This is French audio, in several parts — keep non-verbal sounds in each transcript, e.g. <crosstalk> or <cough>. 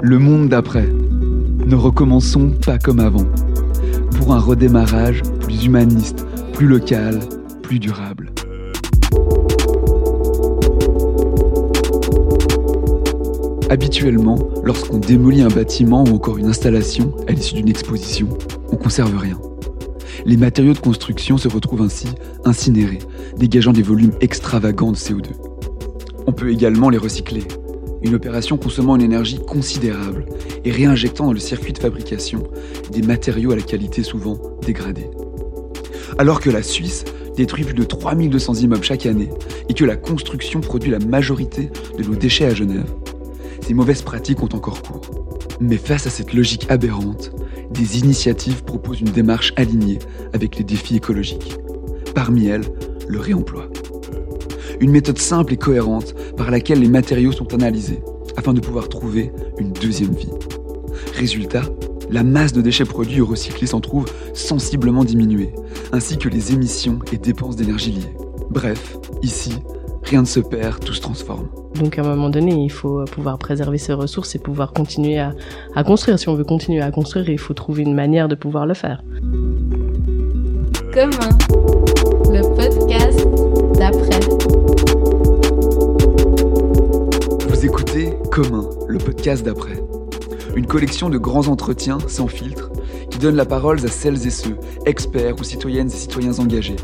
Le monde d'après. Ne recommençons pas comme avant. Pour un redémarrage plus humaniste, plus local, plus durable. Habituellement, lorsqu'on démolit un bâtiment ou encore une installation à l'issue d'une exposition, on conserve rien. Les matériaux de construction se retrouvent ainsi incinérés, dégageant des volumes extravagants de CO2. On peut également les recycler, une opération consommant une énergie considérable et réinjectant dans le circuit de fabrication des matériaux à la qualité souvent dégradée. Alors que la Suisse détruit plus de 3200 immeubles chaque année et que la construction produit la majorité de nos déchets à Genève, ces mauvaises pratiques ont encore cours. Mais face à cette logique aberrante, des initiatives proposent une démarche alignée avec les défis écologiques. Parmi elles, le réemploi. Une méthode simple et cohérente par laquelle les matériaux sont analysés afin de pouvoir trouver une deuxième vie. Résultat, la masse de déchets produits ou recyclés s'en trouve sensiblement diminuée, ainsi que les émissions et dépenses d'énergie liées. Bref, ici, rien ne se perd, tout se transforme. Donc à un moment donné, il faut pouvoir préserver ces ressources et pouvoir continuer à, à construire. Si on veut continuer à construire, il faut trouver une manière de pouvoir le faire. Commun, le podcast Vous écoutez Commun, le podcast d'après. Une collection de grands entretiens sans filtre qui donne la parole à celles et ceux, experts ou citoyennes et citoyens engagés,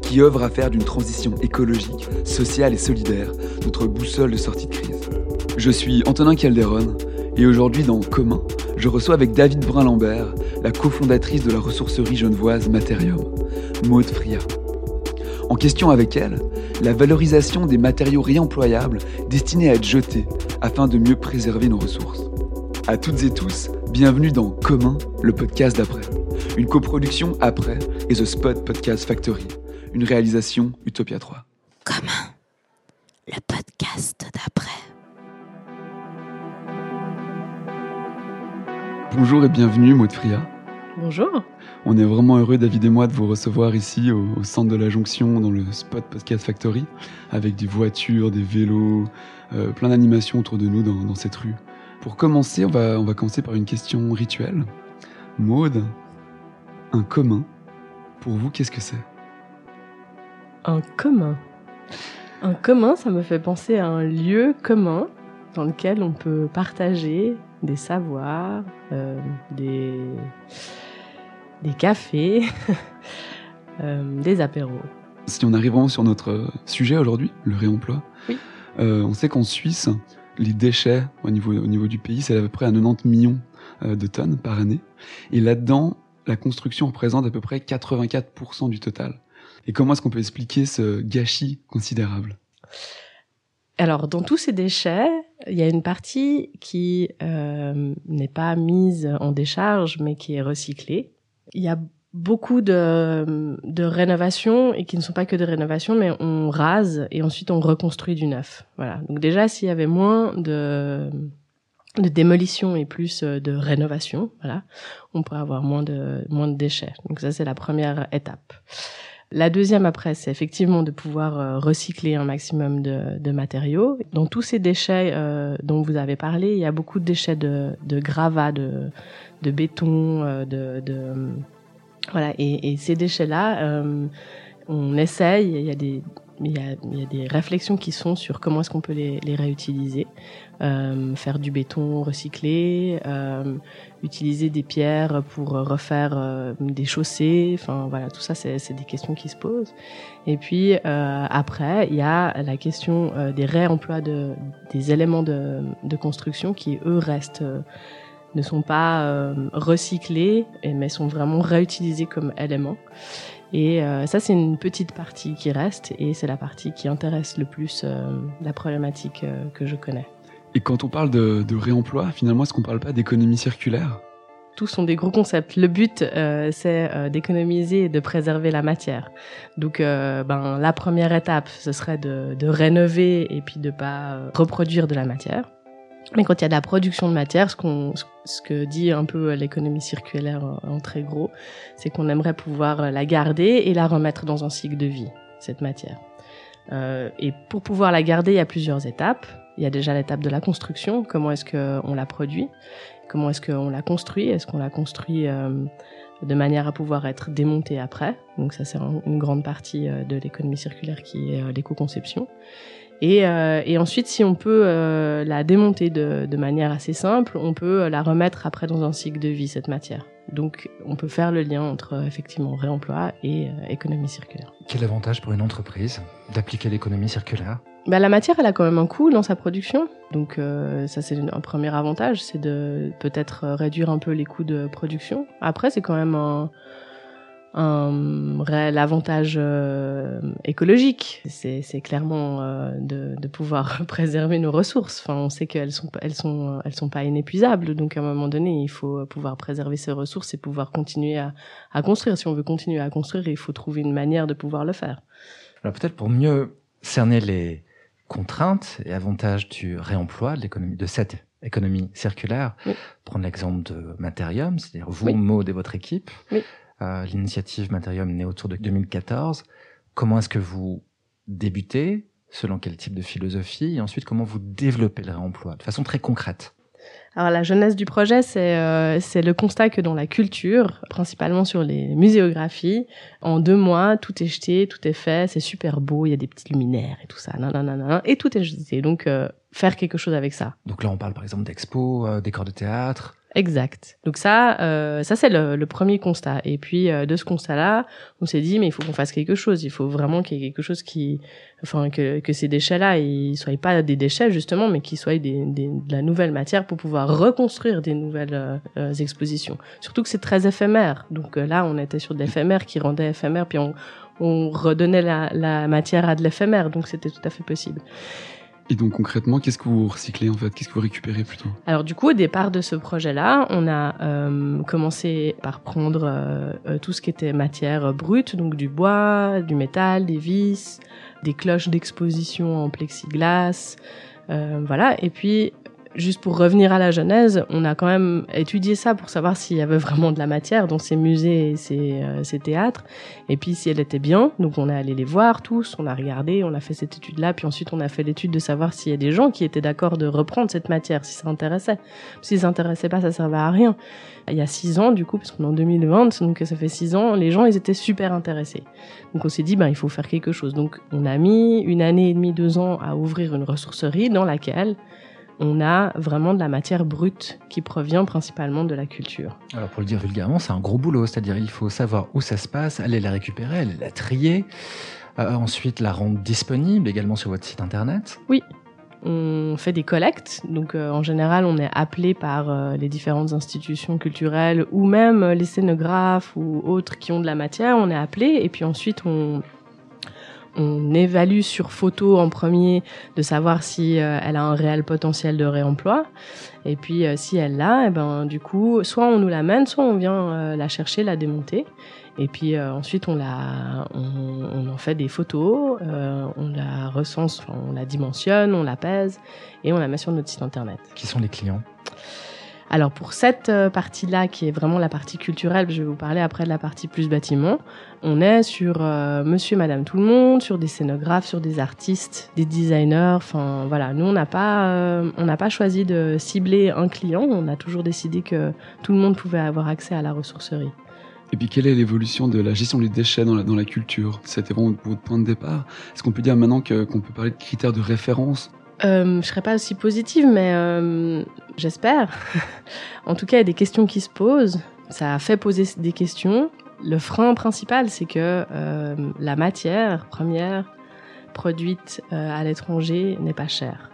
qui œuvrent à faire d'une transition écologique, sociale et solidaire notre boussole de sortie de crise. Je suis Antonin Calderon et aujourd'hui dans Commun, je reçois avec David Brun-Lambert la cofondatrice de la ressourcerie genevoise Materium, Maude Fria. En question avec elle, la valorisation des matériaux réemployables destinés à être jetés afin de mieux préserver nos ressources. À toutes et tous, bienvenue dans Commun, le podcast d'après. Une coproduction après et The Spot Podcast Factory. Une réalisation Utopia 3. Commun, le podcast d'après. Bonjour et bienvenue Maud Fria. Bonjour. On est vraiment heureux, David et moi, de vous recevoir ici au, centre de la Jonction, dans le Spot Podcast Factory, avec des voitures, des vélos, euh, plein d'animations autour de nous dans, cette rue. Pour commencer, on va, on va commencer par une question rituelle. Maude, un commun, pour vous, qu'est-ce que c'est? Un commun. Un commun, ça me fait penser à un lieu commun dans lequel on peut partager des savoirs, euh, des, des cafés, <laughs> euh, des apéros. Si on arrive vraiment sur notre sujet aujourd'hui, le réemploi, oui. euh, on sait qu'en Suisse, les déchets au niveau, au niveau du pays, c'est à peu près à 90 millions euh, de tonnes par année. Et là-dedans, la construction représente à peu près 84% du total. Et comment est-ce qu'on peut expliquer ce gâchis considérable? Alors, dans tous ces déchets, il y a une partie qui euh, n'est pas mise en décharge, mais qui est recyclée. Il y a beaucoup de, de rénovations et qui ne sont pas que de rénovations, mais on rase et ensuite on reconstruit du neuf. Voilà. Donc déjà, s'il y avait moins de de démolition et plus de rénovation, voilà, on pourrait avoir moins de moins de déchets. Donc ça, c'est la première étape. La deuxième après, c'est effectivement de pouvoir euh, recycler un maximum de, de, matériaux. Dans tous ces déchets euh, dont vous avez parlé, il y a beaucoup de déchets de, de gravats, de, de béton, euh, de, de voilà. Et, et ces déchets-là, euh, on essaye. Il y a des il y, a, y a des réflexions qui sont sur comment est-ce qu'on peut les, les réutiliser, euh, faire du béton recyclé, euh, utiliser des pierres pour refaire euh, des chaussées. Enfin voilà, tout ça c'est des questions qui se posent. Et puis euh, après, il y a la question euh, des réemplois de des éléments de, de construction qui eux restent ne sont pas recyclés, mais sont vraiment réutilisés comme éléments. Et euh, ça, c'est une petite partie qui reste et c'est la partie qui intéresse le plus euh, la problématique euh, que je connais. Et quand on parle de, de réemploi, finalement, est-ce qu'on ne parle pas d'économie circulaire? Tous sont des gros concepts. Le but, euh, c'est euh, d'économiser et de préserver la matière. Donc, euh, ben, la première étape, ce serait de, de rénover et puis de pas reproduire de la matière. Mais quand il y a de la production de matière, ce, qu'on, ce que dit un peu l'économie circulaire en très gros, c'est qu'on aimerait pouvoir la garder et la remettre dans un cycle de vie, cette matière. Euh, et pour pouvoir la garder, il y a plusieurs étapes. Il y a déjà l'étape de la construction, comment est-ce qu'on la produit, comment est-ce qu'on la construit, est-ce qu'on la construit euh, de manière à pouvoir être démontée après? Donc ça c'est une grande partie euh, de l'économie circulaire qui est euh, l'éco-conception. Et, euh, et, ensuite, si on peut euh, la démonter de, de, manière assez simple, on peut la remettre après dans un cycle de vie, cette matière. Donc, on peut faire le lien entre effectivement réemploi et euh, économie circulaire. Quel avantage pour une entreprise d'appliquer l'économie circulaire? Bah, la matière, elle a quand même un coût dans sa production. Donc euh, ça, c'est un premier avantage, c'est de peut-être réduire un peu les coûts de production. Après, c'est quand même un, un réel avantage euh, écologique. C'est, clairement euh, de, de, pouvoir <laughs> préserver nos ressources. Enfin, on sait qu'elles sont elles sont elles sont pas inépuisables. Donc à un moment donné, il faut pouvoir préserver ces ressources et pouvoir continuer à, à construire. Si on veut continuer à construire, il faut trouver une manière de pouvoir le faire. Alors peut-être pour mieux cerner les contraintes et avantages du réemploi de l'économie de cette économie circulaire, oui. prendre l'exemple de Materium, c'est-à-dire vous, Oui. Maud et votre équipe. Oui. L'initiative Materium naît autour de 2014. Comment est-ce que vous débutez Selon quel type de philosophie Et ensuite, comment vous développez le réemploi de façon très concrète? Alors la jeunesse du projet, c'est euh, le constat que dans la culture, principalement sur les muséographies, en deux mois, tout est jeté, tout est fait, c'est super beau, il y a des petits luminaires et tout ça, nanana, et tout est jeté. Donc euh, faire quelque chose avec ça. Donc là, on parle par exemple d'expos, euh, décors de théâtre. Exact. Donc ça, euh, ça c'est le, le, premier constat. Et puis euh, de ce constat-là, on s'est dit mais il faut qu'on fasse quelque chose. Il faut vraiment qu'il y ait quelque chose qui, enfin que, que ces déchets-là, ils soient pas des déchets justement, mais qu'ils soient des, des, de la nouvelle matière pour pouvoir reconstruire des nouvelles euh, expositions. Surtout que c'est très éphémère. Donc euh, là, on était sur de l'éphémère qui rendait éphémère, puis on, on redonnait la, la matière à de l'éphémère. Donc c'était tout à fait possible. Et donc concrètement, qu'est-ce que vous recyclez en fait? Qu'est-ce que vous récupérez plutôt? Alors du coup, au départ de ce projet-là, on a euh, commencé par prendre euh, tout ce qui était matière brute, donc du bois, du métal, des vis, des cloches d'exposition en plexiglas, euh, voilà. Et puis juste pour revenir à la genèse, on a quand même étudié ça pour savoir s'il y avait vraiment de la matière dans ces musées et ces, euh, ces, théâtres, et puis si elle était bien. Donc on est allé les voir tous, on a regardé, on a fait cette étude-là, puis ensuite on a fait l'étude de savoir s'il y a des gens qui étaient d'accord de reprendre cette matière, si ça intéressait. Si ça intéressait pas, ça servait à rien. Il y a six ans, du coup, parce qu'on est en 2020, donc ça fait six ans, les gens, ils étaient super intéressés. Donc on s'est dit, ben, il faut faire quelque chose. Donc on a mis une année et demie, deux ans à ouvrir une ressourcerie dans laquelle on a vraiment de la matière brute qui provient principalement de la culture. Alors pour le dire vulgairement, c'est un gros boulot, c'est-à-dire il faut savoir où ça se passe, aller la récupérer, aller la trier, euh, ensuite la rendre disponible également sur votre site internet. Oui. On fait des collectes, donc euh, en général on est appelé par euh, les différentes institutions culturelles ou même les scénographes ou autres qui ont de la matière, on est appelé et puis ensuite on, on évalue sur photo en premier de savoir si euh, elle a un réel potentiel de réemploi. Et puis euh, si elle l'a, et ben du coup, soit on nous l'amène, soit on vient euh, la chercher, la démonter. Et puis ensuite on la, on, en fait des photos, on la recense, on la dimensionne, on la pèse et on la met sur notre site internet. Qui sont les clients? Alors pour cette euh, partie-là, qui est vraiment la partie culturelle, je vais vous parler après de la partie plus bâtiment, on est sur euh, monsieur et madame tout le monde, sur des scénographes, sur des artistes, des designers, enfin voilà, nous on n'a pas, euh, pas choisi de cibler un client, on a toujours décidé que tout le monde pouvait avoir accès à la ressourcerie. Et puis, quelle est l'évolution de la gestion des déchets dans la, dans la culture? C'était vraiment votre point de départ. Est-ce qu'on peut dire maintenant qu'on qu peut parler de critères de référence euh, je serais pas aussi positive, mais euh, j'espère. <laughs> en tout cas, il y a des questions qui se posent. Ça a fait poser des questions. Le frein principal, c'est que euh, la matière première produite euh, à l'étranger n'est pas chère.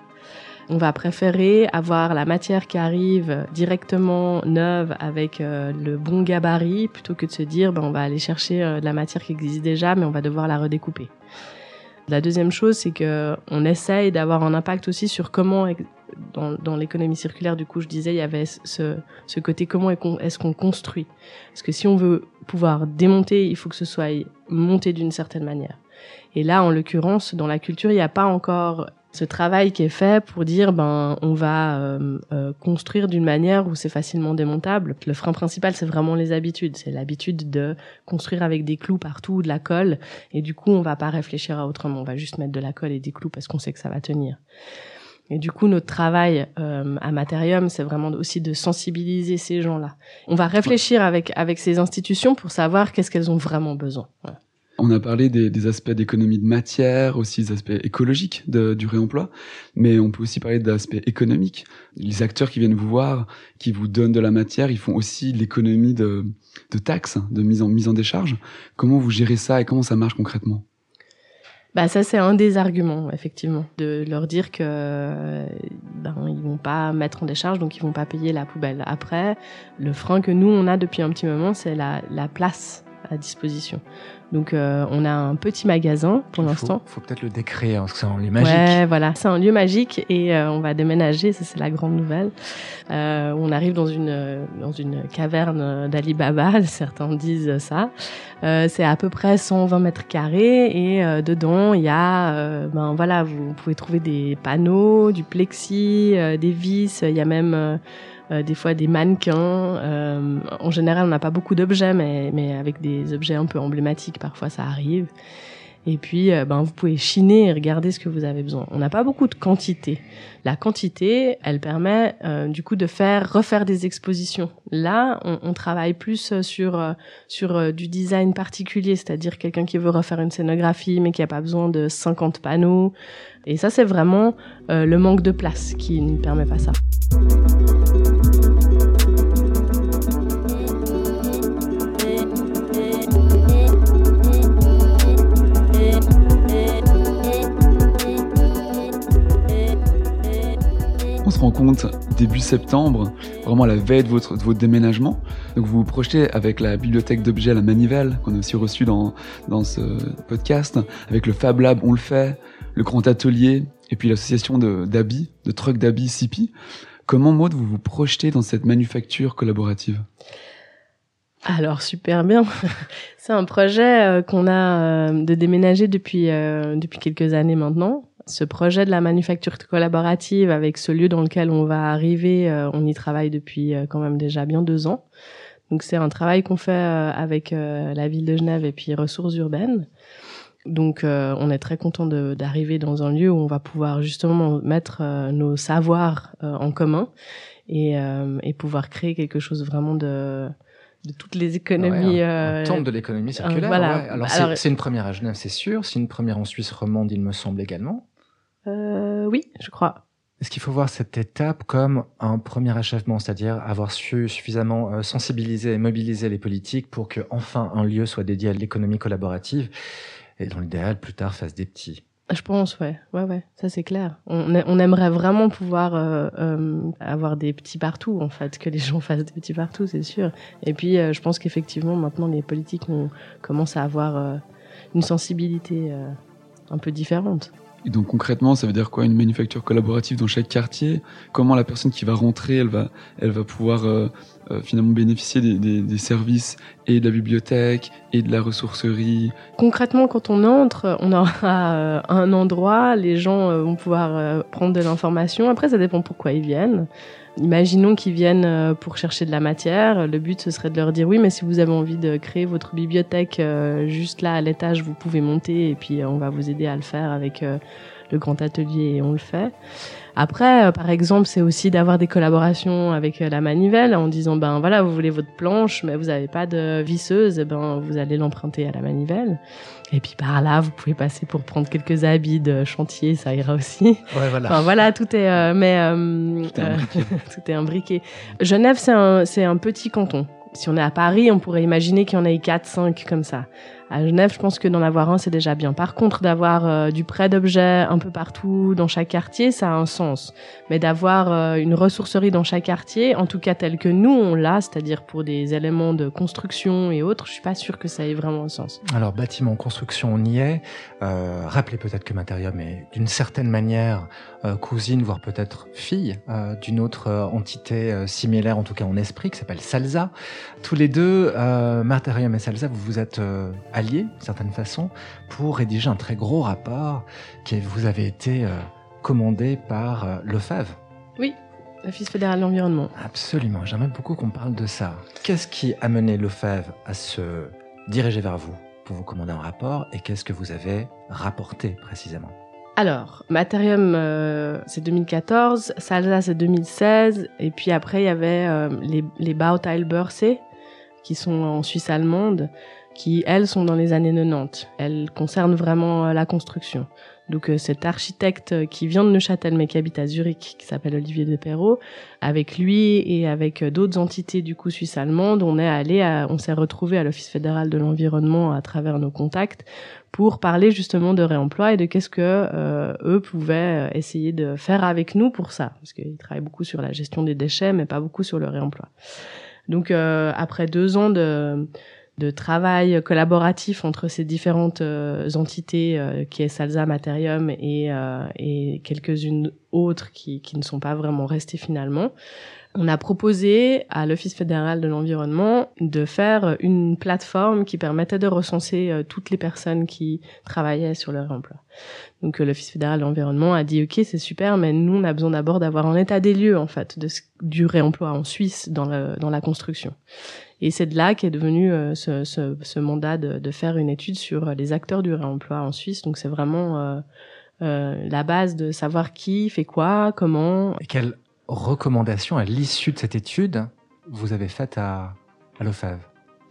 On va préférer avoir la matière qui arrive directement neuve avec euh, le bon gabarit plutôt que de se dire ben, on va aller chercher euh, de la matière qui existe déjà mais on va devoir la redécouper. La deuxième chose, c'est que on essaye d'avoir un impact aussi sur comment, dans, l'économie circulaire, du coup, je disais, il y avait ce, ce côté comment est-ce qu'on construit. Parce que si on veut pouvoir démonter, il faut que ce soit monté d'une certaine manière. Et là, en l'occurrence, dans la culture, il n'y a pas encore ce travail qui est fait pour dire ben on va euh, euh, construire d'une manière où c'est facilement démontable. Le frein principal c'est vraiment les habitudes, c'est l'habitude de construire avec des clous partout, de la colle et du coup on va pas réfléchir à autrement, on va juste mettre de la colle et des clous parce qu'on sait que ça va tenir. Et du coup, notre travail euh, à Materium, c'est vraiment aussi de sensibiliser ces gens-là. On va réfléchir avec avec ces institutions pour savoir qu'est-ce qu'elles ont vraiment besoin. Voilà. On a parlé des, aspects d'économie de matière, aussi des aspects écologiques du réemploi, mais on peut aussi parler d'aspects économiques. Les acteurs qui viennent vous voir, qui vous donnent de la matière, ils font aussi l'économie de, taxes, de mise en, mise en décharge. Comment vous gérez ça et comment ça marche concrètement? Bah ça c'est un des arguments effectivement de leur dire que ben ils vont pas mettre en décharge donc ils vont pas payer la poubelle. Après le frein que nous on a depuis un petit moment c'est la place à disposition. Donc euh, on a un petit magasin pour l'instant. Il faut, peut-être le décrire parce que c'est un lieu magique. Ouais, voilà, c'est un lieu magique et euh, on va déménager, ça c'est la grande nouvelle. Euh, on arrive dans une dans une caverne d'Ali Baba, <laughs> certains disent ça. C'est à peu près 120 mètres carrés et dedans il y a ben voilà, vous pouvez trouver des panneaux, du plexi, des vis, il y a même euh, des fois des mannequins. Euh, en général, on n'a pas beaucoup d'objets, mais, mais avec des objets un peu emblématiques, parfois ça arrive. Et puis, euh, ben, vous pouvez chiner et regarder ce que vous avez besoin. On n'a pas beaucoup de quantité. La quantité, elle permet du coup de faire refaire des expositions. Là, on, on travaille plus sur sur du design particulier, c'est-à-dire quelqu'un qui veut refaire une scénographie mais qui a pas besoin de 50 panneaux. Et ça, c'est vraiment le manque de place qui ne permet pas ça. Se rend compte début septembre, vraiment à la veille de votre, de votre déménagement. Donc vous vous projetez avec la bibliothèque d'objets à la Manivelle, qu'on a aussi reçu dans, dans ce podcast, avec le Fab Lab On le fait, le Grand Atelier, et puis l'association d'habits, de, de trucks d'habits Sipi. Comment, Maud, vous vous projetez dans cette manufacture collaborative? Alors super bien. <laughs> C'est un projet euh, qu'on a euh, de déménager depuis euh, depuis quelques années maintenant ce projet de la manufacture collaborative avec ce lieu dans lequel on va arriver, euh, on y travaille depuis euh, quand même déjà bien deux ans. Donc c'est un travail qu'on fait euh, avec la ville de Genève et puis ressources urbaines. Donc on est très content d'arriver dans un lieu où on va pouvoir justement mettre nos savoirs en commun et, et pouvoir créer quelque chose vraiment de de toutes les économies. un, temple de l'économie circulaire. voilà. Alors, Alors c'est une première à Genève, c'est sûr. C'est une première en Suisse romande, il me semble également. Euh, oui, je crois. Est-ce qu'il faut voir cette étape comme un premier achèvement, c'est-à-dire avoir su suffisamment euh, sensibiliser et mobiliser les politiques pour que enfin un lieu soit dédié à l'économie collaborative et dans l'idéal plus tard fasse des petits? Je pense, ouais, ouais, ouais, ça c'est clair. On, on, aimerait vraiment pouvoir euh, euh, avoir des petits partout, en fait, que les gens fassent des petits partout, c'est sûr. Et puis, euh, je pense qu'effectivement, maintenant, les politiques ont, commencent à avoir une sensibilité un peu différente. Et donc concrètement, ça veut dire quoi Une manufacture collaborative dans chaque quartier? Comment la personne qui va rentrer, elle va, elle va pouvoir euh, euh, finalement bénéficier des, des, des, services et de la bibliothèque et de la ressourcerie? Concrètement, quand on entre, on aura euh, un endroit, les gens euh, vont pouvoir prendre de l'information. Après, ça dépend pourquoi ils viennent. Imaginons qu'ils viennent euh, pour chercher de la matière. Le but, ce serait de leur dire oui, mais si vous avez envie de créer votre bibliothèque euh, juste là à l'étage, vous pouvez monter et puis euh, on va vous aider à le faire avec le grand atelier et on le fait. Après, par exemple, c'est aussi d'avoir des collaborations avec la manivelle en disant ben voilà, vous voulez votre planche, mais vous n'avez pas de visseuse, et ben vous allez l'emprunter à la manivelle. Et puis par là, vous pouvez passer pour prendre quelques habits de chantier, ça ira aussi. Ouais, voilà. Enfin, voilà, tout est, euh, mais euh, tout, est euh, <laughs> tout est imbriqué. Genève, c'est un, c'est un petit canton. Si on est à Paris, on pourrait imaginer qu'il y en ait 4, 5 comme ça. À Genève, je pense que d'en avoir un, c'est déjà bien. Par contre, d'avoir euh, du prêt d'objets un peu partout dans chaque quartier, ça a un sens. Mais d'avoir euh, une ressourcerie dans chaque quartier, en tout cas telle que nous on l'a, c'est-à-dire pour des éléments de construction et autres, je suis pas sûre que ça ait vraiment un sens. Alors bâtiment, construction, on y est. Euh, rappelez peut-être que Materium est d'une certaine manière cousine, voire peut-être fille euh, d'une autre euh, entité similaire, en tout cas en esprit, qui s'appelle Salza. Tous les deux, Materium et Salza, vous vous êtes alliés, d'une certaine façon, pour rédiger un très gros rapport qui vous avait été commandé par l'OFAV. Oui, l'Office fédéral de l'environnement. Absolument, j'aimerais beaucoup qu'on parle de ça. Qu'est-ce qui a mené l'OFAV à se diriger vers vous pour vous commander un rapport et qu'est-ce que vous avez rapporté précisément? Alors, Materium, euh, c'est 2014, Salsa, c'est 2016, et puis après, il y avait euh, les, les Bauteilbörse, qui sont en Suisse allemande, qui, elles, sont dans les années 90. Elles concernent vraiment euh, la construction. Donc euh, cet architecte euh, qui vient de Neuchâtel mais qui habite à Zurich, qui s'appelle Olivier de Perrault, avec lui et avec euh, d'autres entités du coup suisse allemandes, on est allé, à, on s'est retrouvé à l'Office fédéral de l'environnement à travers nos contacts pour parler justement de réemploi et de qu'est-ce que euh, eux pouvaient essayer de faire avec nous pour ça, parce qu'ils travaillent beaucoup sur la gestion des déchets mais pas beaucoup sur le réemploi. Donc euh, après deux ans de de travail collaboratif entre ces différentes euh, entités euh, qui est Salsa Materium et, euh, et quelques-unes autres qui, qui ne sont pas vraiment restées finalement. On a proposé à l'Office fédéral de l'environnement de faire une plateforme qui permettait de recenser euh, toutes les personnes qui travaillaient sur leur emploi. Donc euh, l'Office fédéral de l'environnement a dit OK, c'est super, mais nous on a besoin d'abord d'avoir un état des lieux en fait de du réemploi en Suisse dans, la construction. Et c'est de là qu'est devenu euh, ce, mandat de, faire une étude sur les acteurs du réemploi en Suisse. Donc c'est vraiment la base de savoir qui fait quoi, comment. Et recommandations à l'issue de cette étude vous avez faites à, à l'OFAV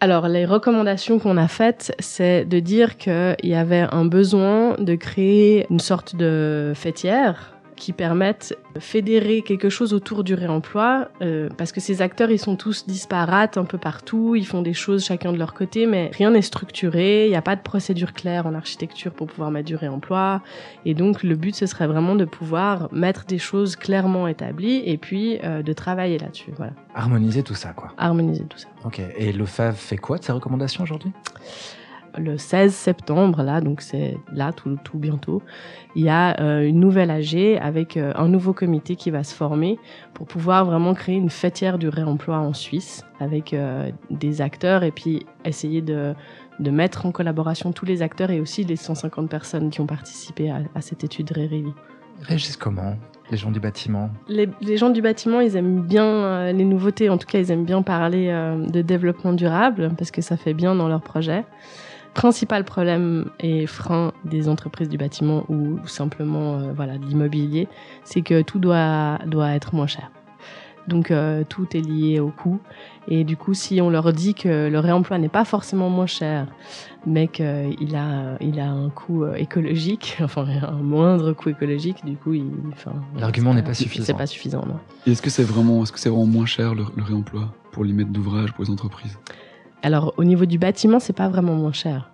alors, les recommandations qu'on a faites, c'est de dire qu'il y avait un besoin de créer une sorte de fêtière qui permettent de fédérer quelque chose autour du réemploi, euh, parce que ces acteurs, ils sont tous disparates un peu partout, ils font des choses chacun de leur côté, mais rien n'est structuré, il n'y a pas de procédure claire en architecture pour pouvoir mettre du réemploi, et donc le but, ce serait vraiment de pouvoir mettre des choses clairement établies, et puis euh, de travailler là-dessus, voilà. Harmoniser tout ça, quoi. Harmoniser tout ça. Ok, et le FAV fait quoi de ces recommandations aujourd'hui? Le 16 septembre, là, donc c'est là tout, tout bientôt, il y a euh, une nouvelle AG avec euh, un nouveau comité qui va se former pour pouvoir vraiment créer une fêtière du réemploi en Suisse avec euh, des acteurs et puis essayer de, de mettre en collaboration tous les acteurs et aussi les 150 personnes qui ont participé à, à cette étude RERIVI. Régis comment les gens du bâtiment? Les, les, gens du bâtiment, ils aiment bien euh, les nouveautés. En tout cas, ils aiment bien parler euh, de développement durable parce que ça fait bien dans leur projet principal problème et frein des entreprises du bâtiment ou simplement euh, voilà de l'immobilier, c'est que tout doit doit être moins cher. Donc euh, tout est lié au coût et du coup si on leur dit que le réemploi n'est pas forcément moins cher, mais qu'il a il a un coût écologique, <laughs> enfin un moindre coût écologique, du coup il, enfin l'argument n'est pas suffisant. C'est pas suffisant. Est-ce que c'est vraiment est-ce que c'est vraiment moins cher le, le réemploi pour les maîtres d'ouvrage pour les entreprises? Alors au niveau du bâtiment, c'est pas vraiment moins cher.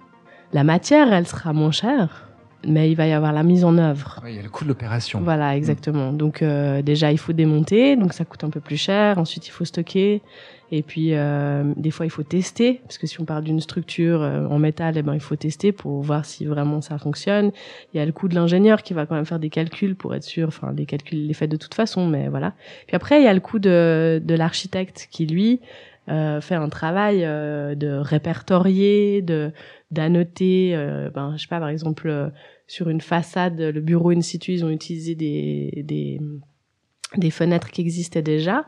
La matière, elle sera moins chère, mais il va y avoir la mise en œuvre. Oui, il y a le coût de l'opération. Voilà, exactement. Mmh. Donc euh, déjà, il faut démonter, donc ça coûte un peu plus cher. Ensuite, il faut stocker. Et puis, euh, des fois, il faut tester, parce que si on parle d'une structure euh, en métal, eh ben, il faut tester pour voir si vraiment ça fonctionne. Il y a le coût de l'ingénieur qui va quand même faire des calculs pour être sûr, enfin, les calculs, il les fait de toute façon, mais voilà. Puis après, il y a le coût de, de l'architecte qui, lui, fait un travail euh, de répertorier, de d'annoter. Euh, ben, je sais pas, par exemple, euh, sur une façade, le bureau in situ, ils ont utilisé des des des fenêtres qui existaient déjà,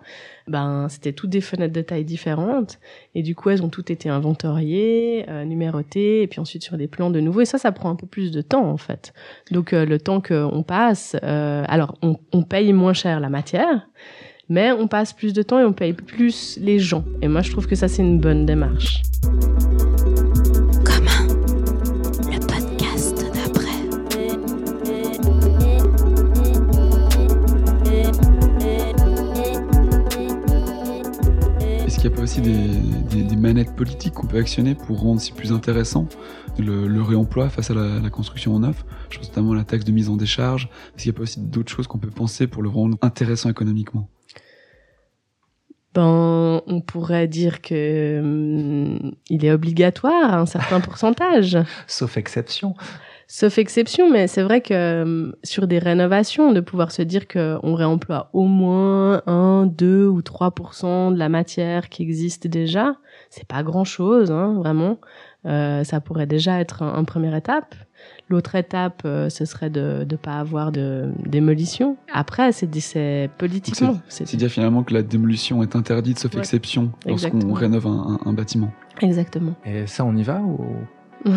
ben c'était toutes des fenêtres de taille différentes et du coup elles ont toutes été inventoriées, euh, numérotées et puis ensuite sur des plans de nouveau et ça ça prend un peu plus de temps en fait. Donc euh, le temps qu'on passe, euh, alors on, on paye moins cher la matière, mais on passe plus de temps et on paye plus les gens. Et moi, je trouve que ça, c'est une bonne démarche. Commun, le podcast d'après. Est-ce qu'il n'y a pas aussi des, des, des manettes politiques qu'on peut actionner pour rendre c'est plus intéressant le, le, réemploi face à la, la, construction en neuf Je pense notamment à la taxe de mise en décharge. Est-ce qu'il n'y a pas aussi d'autres choses qu'on peut penser pour le rendre intéressant économiquement? Ben, on pourrait dire que hum, il est obligatoire à un certain <laughs> pourcentage. Sauf exception. Sauf exception, mais c'est vrai que hum, sur des rénovations, de pouvoir se dire qu'on réemploie au moins 1, 2 ou 3% de la matière qui existe déjà, c'est pas grand chose, hein, vraiment. Euh, ça pourrait déjà être un, un première étape. L'autre étape, euh, ce serait de ne pas avoir de démolition. Après, c'est politiquement. C'est dire finalement que la démolition est interdite sauf ouais. exception lorsqu'on rénove un, un, un, bâtiment. Exactement. Et ça, on y va ou? <laughs>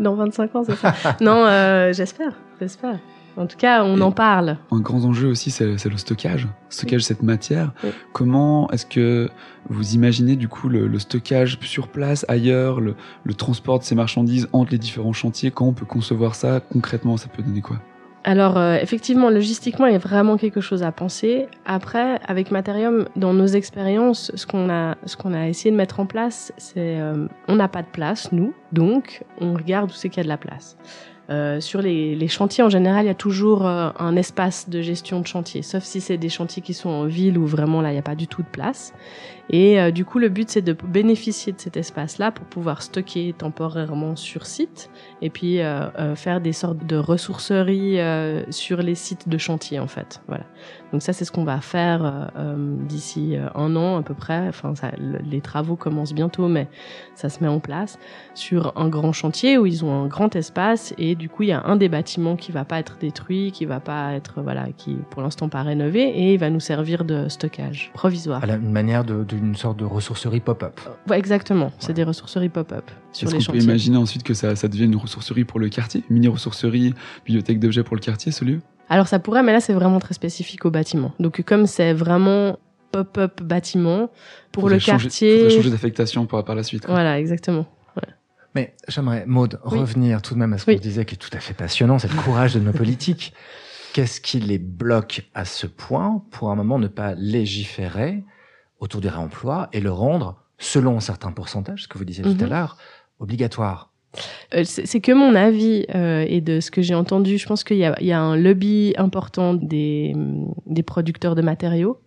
Dans 25 ans, c'est ça. <laughs> non, euh, j'espère, j'espère. En tout cas, on Et- en parle. Un grand enjeu aussi, c'est le stockage. Stockage de cette matière. Oui. Comment est-ce que vous imaginez du coup le, le stockage sur place, ailleurs, le, le transport de ces marchandises entre les différents chantiers? Quand on peut concevoir ça concrètement? Ça peut donner quoi? Alors, euh, effectivement, logistiquement, il y a vraiment quelque chose à penser. Après, avec Materium, dans nos expériences, ce qu'on a, ce qu'on a essayé de mettre en place, c'est, euh, on n'a pas de place, nous, donc on regarde où c'est qu'il y a de la place. Euh, sur les, les chantiers, en général, il y a toujours euh, un espace de gestion de chantier, sauf si c'est des chantiers qui sont en ville où vraiment là, il n'y a pas du tout de place. Et euh, du coup, le but, c'est de bénéficier de cet espace-là pour pouvoir stocker temporairement sur site et puis euh, euh, faire des sortes de ressourceries euh, sur les sites de chantier, en fait. Voilà. Donc ça, c'est ce qu'on va faire euh, euh, d'ici euh, un an à peu près. Enfin, ça, les travaux commencent bientôt, mais ça se met en place sur un grand chantier où ils ont un grand espace et du coup, il y a un des bâtiments qui va pas être détruit, qui va pas être voilà, qui pour l'instant pas rénové et il va nous servir de stockage provisoire. À la- une manière d'une sorte de ressourcerie pop-up. Ouais, exactement. C'est des ressourceries pop-up sur Est-ce les qu'on peut chantiers. imaginer ensuite que ça, ça devienne une ressourcerie pour le quartier Une mini-ressourcerie, bibliothèque d'objets pour le quartier, ce lieu? Alors ça pourrait, mais là c'est vraiment très spécifique au bâtiment. Donc comme c'est vraiment pop-up bâtiment pour Faudrait le changer- quartier. faudrait changer d'affectation par, par la suite. quoi. Voilà, exactement. Mais j'aimerais, Maude, Oui. revenir tout de même à ce qu'on Oui. disait qui est tout à fait passionnant, c'est le courage de nos <laughs> politiques. Qu'est-ce qui les bloque à ce point pour un moment ne pas légiférer autour du réemploi et le rendre, selon un certain pourcentage, ce que vous disiez tout à Mhm. l'heure, obligatoire? C'est c'est que mon avis euh, et de ce que j'ai entendu. Je pense qu'il y y a un lobby important des, des producteurs de matériaux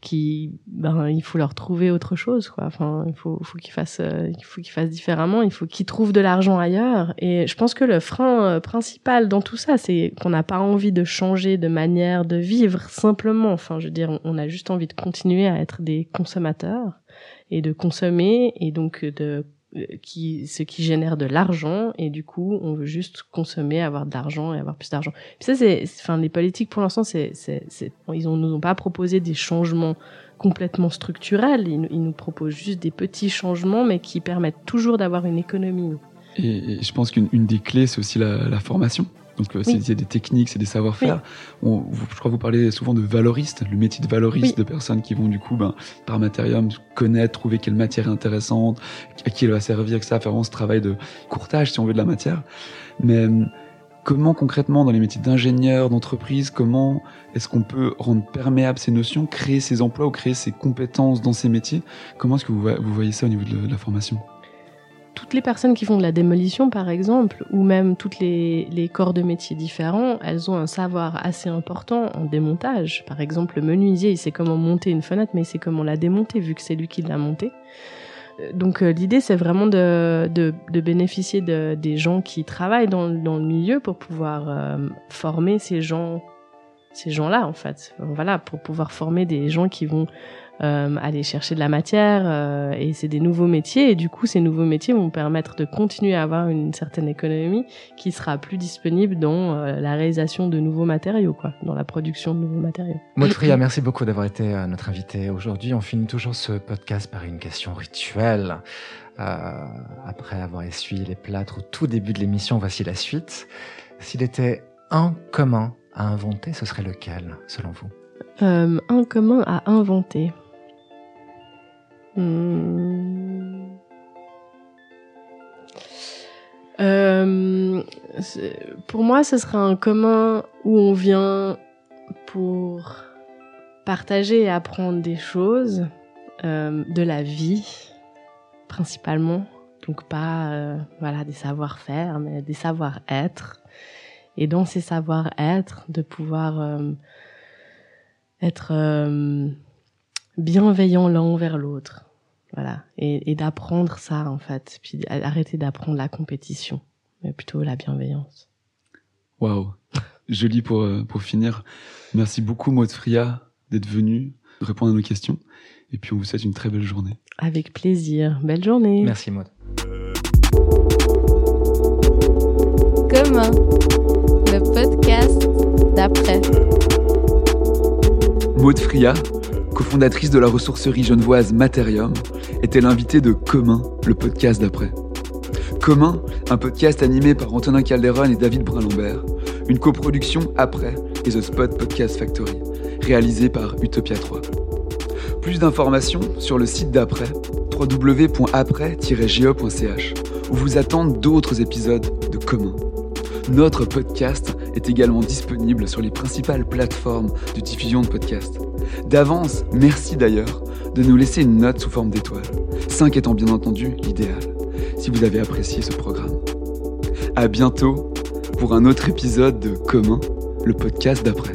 qui, ben, il faut leur trouver autre chose, quoi. Enfin, il faut, faut qu'ils fassent, euh, il faut qu'ils fassent différemment. Il faut qu'ils trouvent de l'argent ailleurs. Et je pense que le frein euh, principal dans tout ça, c'est qu'on n'a pas envie de changer de manière de vivre simplement. Enfin, je veux dire, on- a juste envie de continuer à être des consommateurs et de consommer et donc de euh, qui ce qui génère de l'argent et du coup on veut juste consommer avoir de l'argent et avoir plus d'argent. Ça c'est enfin les politiques pour l'instant c'est c'est ils ont, nous ont pas proposé des changements complètement structurels. Ils, nous- proposent juste des petits changements mais qui permettent toujours d'avoir une économie Et, je pense qu'une une des clés, c'est aussi la formation. Donc, euh, c'est Oui. c'est des techniques, c'est des savoir-faire. Je crois que vous parlez souvent de valoriste, le métier de valoriste, Oui. de personnes qui vont du coup, ben, par matérium, connaître, trouver quelle matière est intéressante, à qui elle va servir, etc. Faire vraiment ce travail de courtage, si on veut, de la matière. Mais euh, comment concrètement, dans les métiers d'ingénieur, d'entreprise, comment est-ce qu'on peut rendre perméables ces notions, créer ces emplois ou créer ces compétences dans ces métiers? Comment est-ce que vous, vo- vous voyez ça au niveau de la formation? Toutes les personnes qui font de la démolition, par exemple, ou même toutes les, corps de métiers différents, elles ont un savoir assez important en démontage. Par exemple, le menuisier, il sait comment monter une fenêtre, mais il sait comment la démonter, vu que c'est lui qui l'a montée. Euh, Donc euh, l'idée, c'est vraiment de, bénéficier de, des gens qui travaillent dans, dans le milieu pour pouvoir euh, former ces gens, ces gens-là, en fait. Voilà, pour pouvoir former des gens qui vont euh, aller chercher de la matière euh, et c'est des nouveaux métiers et du coup ces nouveaux métiers vont permettre de continuer à avoir une certaine économie qui sera plus disponible dans euh, la réalisation de nouveaux matériaux quoi dans la production de nouveaux matériaux Maud Fria, merci beaucoup d'avoir été euh, notre invité aujourd'hui. On finit toujours ce podcast par une question rituelle. Euh, après avoir essuyé les plâtres au tout début de l'émission, voici la suite. S'il était un commun à inventer, ce serait lequel, selon vous? Euh, un commun à inventer Hmm. Euh, pour moi, ce serait un commun où on vient pour partager et apprendre des choses euh, de la vie, principalement. Donc pas euh, voilà des savoir-faire, mais des savoir-être. Et dans ces savoir-être, de pouvoir être bienveillant l'un envers l'autre. Voilà. Et, et d'apprendre ça, en fait. Puis arrêter d'apprendre la compétition, mais plutôt la bienveillance. Waouh Joli pour, euh, pour finir. Merci beaucoup, Maud Fria, d'être venu, de répondre à nos questions. Et puis, on vous souhaite une très belle journée. Avec plaisir. Belle journée. Merci Maud. Commun, le podcast d'après. Maud Fria, cofondatrice de la ressourcerie genevoise Materium, était l'invitée de Commun, le podcast d'après. Commun, un podcast animé par Antonin Calderon et David Brun-Lambert, une coproduction après et The Spot Podcast Factory, réalisée par Utopia 3. Plus d'informations sur le site d'après, www.après-geo.ch, où vous attendent d'autres épisodes de Commun. Notre podcast est également disponible sur les principales plateformes de diffusion de podcasts. D'avance, merci d'ailleurs de nous laisser une note sous forme d'étoile, 5 étant bien entendu l'idéal, si vous avez apprécié ce programme. À bientôt pour un autre épisode de Commun, le podcast d'après.